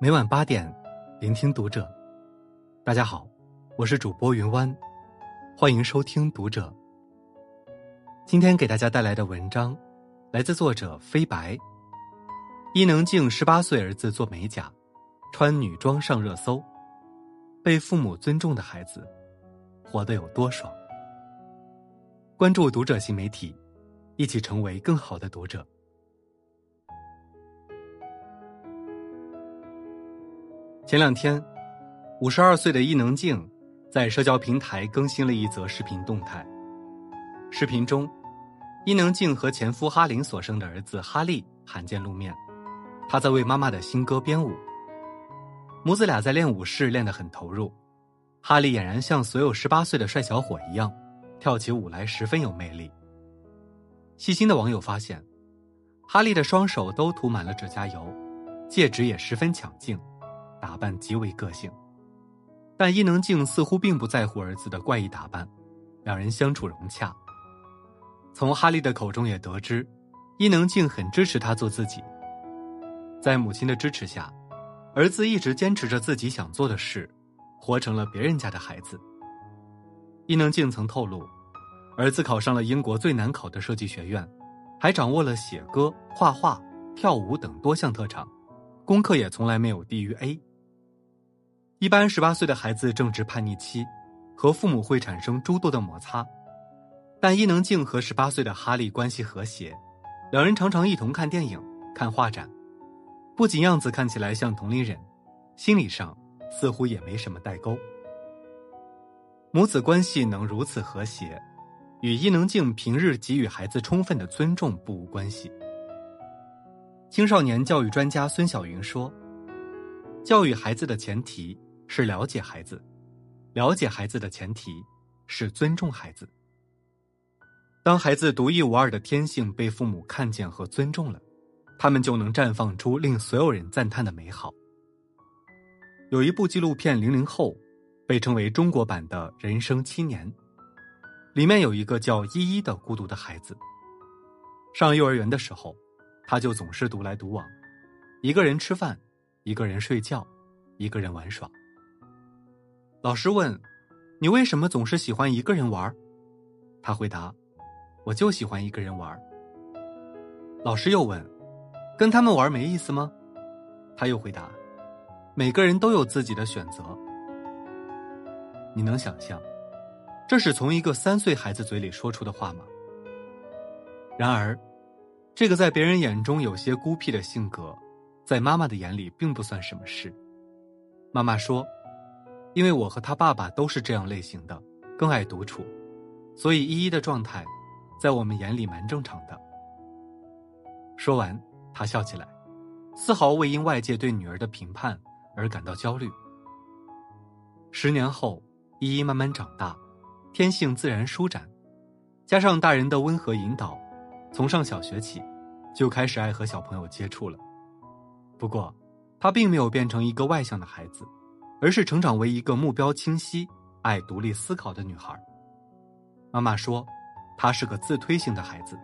每晚八点，聆听读者。大家好，我是主播云湾，欢迎收听读者。今天给大家带来的文章，来自作者飞白。伊能静十八岁儿子做美甲，穿女装上热搜，被父母尊重的孩子，活得有多爽？关注读者新媒体，一起成为更好的读者。前两天，五十二岁的伊能静在社交平台更新了一则视频动态。视频中，伊能静和前夫哈林所生的儿子哈利罕见露面，他在为妈妈的新歌编舞。母子俩在练舞室练得很投入，哈利俨然像所有十八岁的帅小伙一样，跳起舞来十分有魅力。细心的网友发现，哈利的双手都涂满了指甲油，戒指也十分抢镜。打扮极为个性，但伊能静似乎并不在乎儿子的怪异打扮，两人相处融洽。从哈利的口中也得知，伊能静很支持他做自己。在母亲的支持下，儿子一直坚持着自己想做的事，活成了别人家的孩子。伊能静曾透露，儿子考上了英国最难考的设计学院，还掌握了写歌、画画、跳舞等多项特长，功课也从来没有低于 A。一般十八岁的孩子正值叛逆期，和父母会产生诸多的摩擦。但伊能静和十八岁的哈利关系和谐，两人常常一同看电影、看画展，不仅样子看起来像同龄人，心理上似乎也没什么代沟。母子关系能如此和谐，与伊能静平日给予孩子充分的尊重不无关系。青少年教育专家孙晓云说：“教育孩子的前提。”是了解孩子，了解孩子的前提是尊重孩子。当孩子独一无二的天性被父母看见和尊重了，他们就能绽放出令所有人赞叹的美好。有一部纪录片《零零后》，被称为中国版的人生七年，里面有一个叫依依的孤独的孩子。上幼儿园的时候，他就总是独来独往，一个人吃饭，一个人睡觉，一个人玩耍。老师问：“你为什么总是喜欢一个人玩？”他回答：“我就喜欢一个人玩。”老师又问：“跟他们玩没意思吗？”他又回答：“每个人都有自己的选择。”你能想象，这是从一个三岁孩子嘴里说出的话吗？然而，这个在别人眼中有些孤僻的性格，在妈妈的眼里并不算什么事。妈妈说。因为我和他爸爸都是这样类型的，更爱独处，所以依依的状态，在我们眼里蛮正常的。说完，他笑起来，丝毫未因外界对女儿的评判而感到焦虑。十年后，依依慢慢长大，天性自然舒展，加上大人的温和引导，从上小学起，就开始爱和小朋友接触了。不过，他并没有变成一个外向的孩子。而是成长为一个目标清晰、爱独立思考的女孩。妈妈说，她是个自推型的孩子。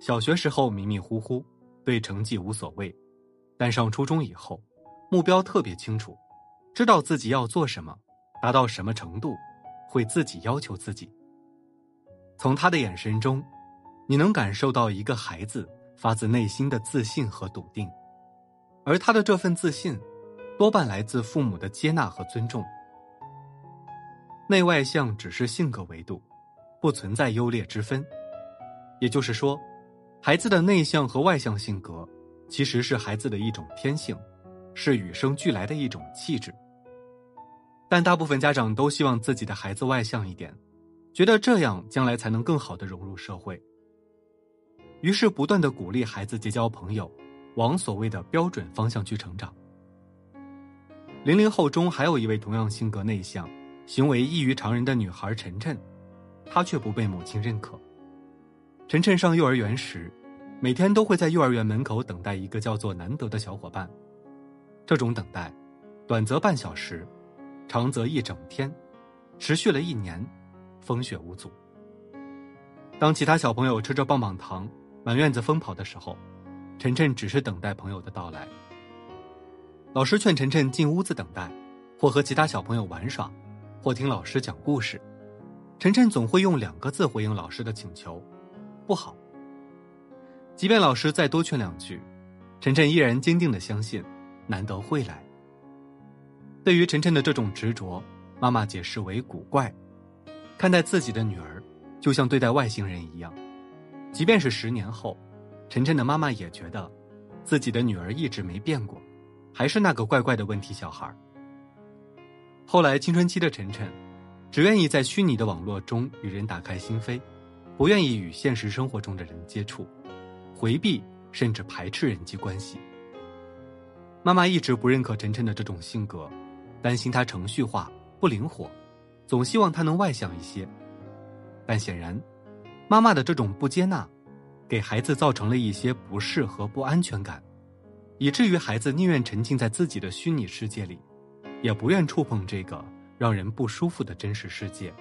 小学时候迷迷糊糊，对成绩无所谓，但上初中以后，目标特别清楚，知道自己要做什么，达到什么程度，会自己要求自己。从他的眼神中，你能感受到一个孩子发自内心的自信和笃定，而他的这份自信。多半来自父母的接纳和尊重。内外向只是性格维度，不存在优劣之分。也就是说，孩子的内向和外向性格，其实是孩子的一种天性，是与生俱来的一种气质。但大部分家长都希望自己的孩子外向一点，觉得这样将来才能更好的融入社会。于是不断的鼓励孩子结交朋友，往所谓的标准方向去成长。零零后中还有一位同样性格内向、行为异于常人的女孩晨晨，她却不被母亲认可。晨晨上幼儿园时，每天都会在幼儿园门口等待一个叫做难得的小伙伴。这种等待，短则半小时，长则一整天，持续了一年，风雪无阻。当其他小朋友吃着棒棒糖，满院子疯跑的时候，晨晨只是等待朋友的到来。老师劝晨晨进屋子等待，或和其他小朋友玩耍，或听老师讲故事。晨晨总会用两个字回应老师的请求：“不好。”即便老师再多劝两句，晨晨依然坚定的相信，难得会来。对于晨晨的这种执着，妈妈解释为古怪，看待自己的女儿，就像对待外星人一样。即便是十年后，晨晨的妈妈也觉得，自己的女儿一直没变过，还是那个怪怪的问题小孩。后来青春期的晨晨。只愿意在虚拟的网络中与人打开心扉，不愿意与现实生活中的人接触，回避甚至排斥人际关系。妈妈一直不认可晨晨的这种性格，担心他程序化不灵活，总希望他能外向一些。但显然，妈妈的这种不接纳，给孩子造成了一些不适和不安全感，以至于孩子宁愿沉浸在自己的虚拟世界里，也不愿触碰这个。让人不舒服的真实世界。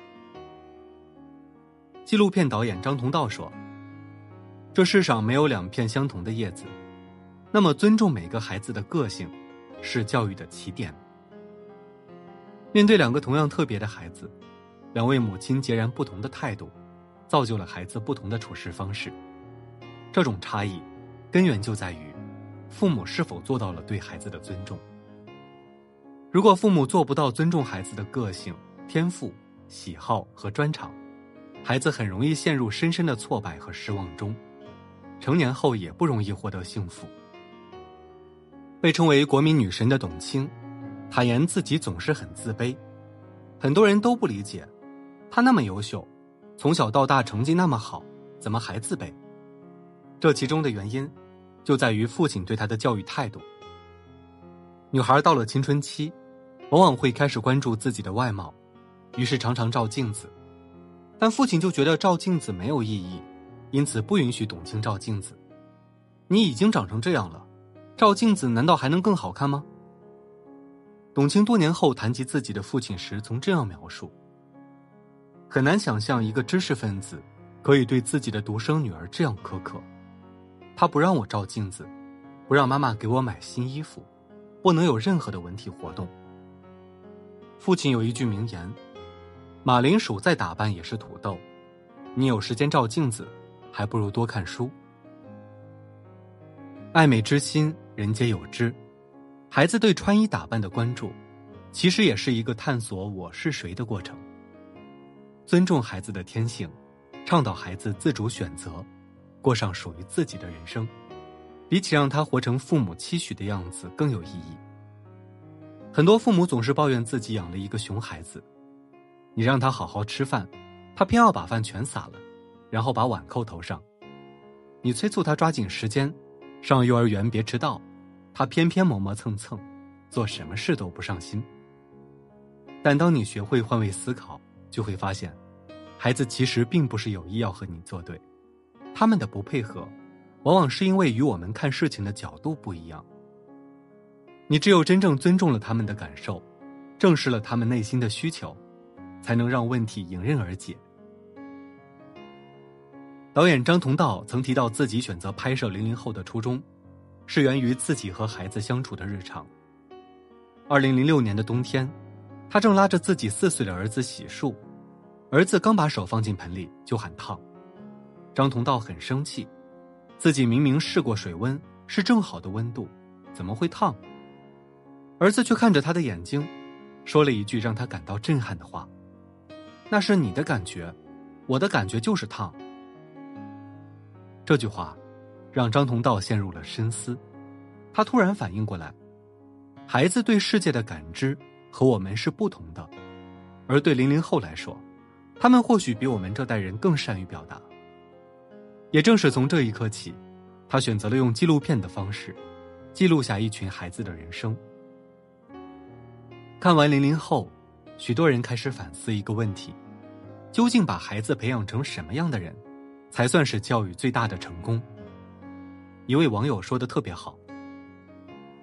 纪录片导演张同道说：“这世上没有两片相同的叶子，那么尊重每个孩子的个性，是教育的起点。面对两个同样特别的孩子，两位母亲截然不同的态度，造就了孩子不同的处事方式。这种差异，根源就在于，父母是否做到了对孩子的尊重。”如果父母做不到尊重孩子的个性、天赋、喜好和专长，孩子很容易陷入深深的挫败和失望中，成年后也不容易获得幸福。被称为国民女神的董卿，坦言自己总是很自卑，很多人都不理解，她那么优秀，从小到大成绩那么好，怎么还自卑？这其中的原因，就在于父亲对她的教育态度。女孩到了青春期。往往会开始关注自己的外貌，于是常常照镜子，但父亲就觉得照镜子没有意义，因此不允许董卿照镜子。你已经长成这样了，照镜子难道还能更好看吗？董卿多年后谈及自己的父亲时，曾这样描述：很难想象一个知识分子可以对自己的独生女儿这样苛刻。他不让我照镜子，不让妈妈给我买新衣服，不能有任何的文体活动。父亲有一句名言：“马铃薯再打扮也是土豆，你有时间照镜子，还不如多看书。”爱美之心，人皆有之。孩子对穿衣打扮的关注，其实也是一个探索我是谁的过程。尊重孩子的天性，倡导孩子自主选择，过上属于自己的人生，比起让他活成父母期许的样子更有意义。很多父母总是抱怨自己养了一个熊孩子，你让他好好吃饭，他偏要把饭全撒了，然后把碗扣头上；你催促他抓紧时间，上幼儿园别迟到，他偏偏磨磨蹭蹭，做什么事都不上心。但当你学会换位思考，就会发现，孩子其实并不是有意要和你作对，他们的不配合，往往是因为与我们看事情的角度不一样。你只有真正尊重了他们的感受，正视了他们内心的需求，才能让问题迎刃而解。导演张同道曾提到自己选择拍摄零零后的初衷，是源于自己和孩子相处的日常。二零零六年的冬天，他正拉着自己四岁的儿子洗漱，儿子刚把手放进盆里就喊烫，张同道很生气，自己明明试过水温是正好的温度，怎么会烫？儿子却看着他的眼睛，说了一句让他感到震撼的话：“那是你的感觉，我的感觉就是烫。”这句话让张同道陷入了深思。他突然反应过来，孩子对世界的感知和我们是不同的，而对零零后来说，他们或许比我们这代人更善于表达。也正是从这一刻起，他选择了用纪录片的方式，记录下一群孩子的人生。看完零零后，许多人开始反思一个问题：究竟把孩子培养成什么样的人，才算是教育最大的成功？一位网友说的特别好：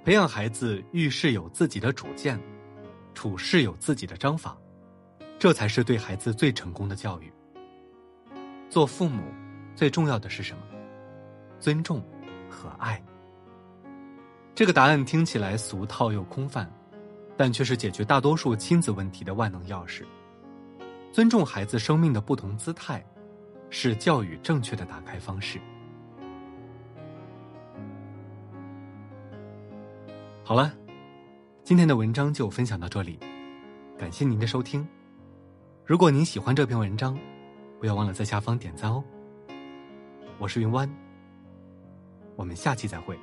培养孩子遇事有自己的主见，处事有自己的章法，这才是对孩子最成功的教育。做父母最重要的是什么？尊重和爱。这个答案听起来俗套又空泛，但却是解决大多数亲子问题的万能钥匙。尊重孩子生命的不同姿态，是教育正确的打开方式。好了，今天的文章就分享到这里，感谢您的收听。如果您喜欢这篇文章，不要忘了在下方点赞哦。我是云湾，我们下期再会。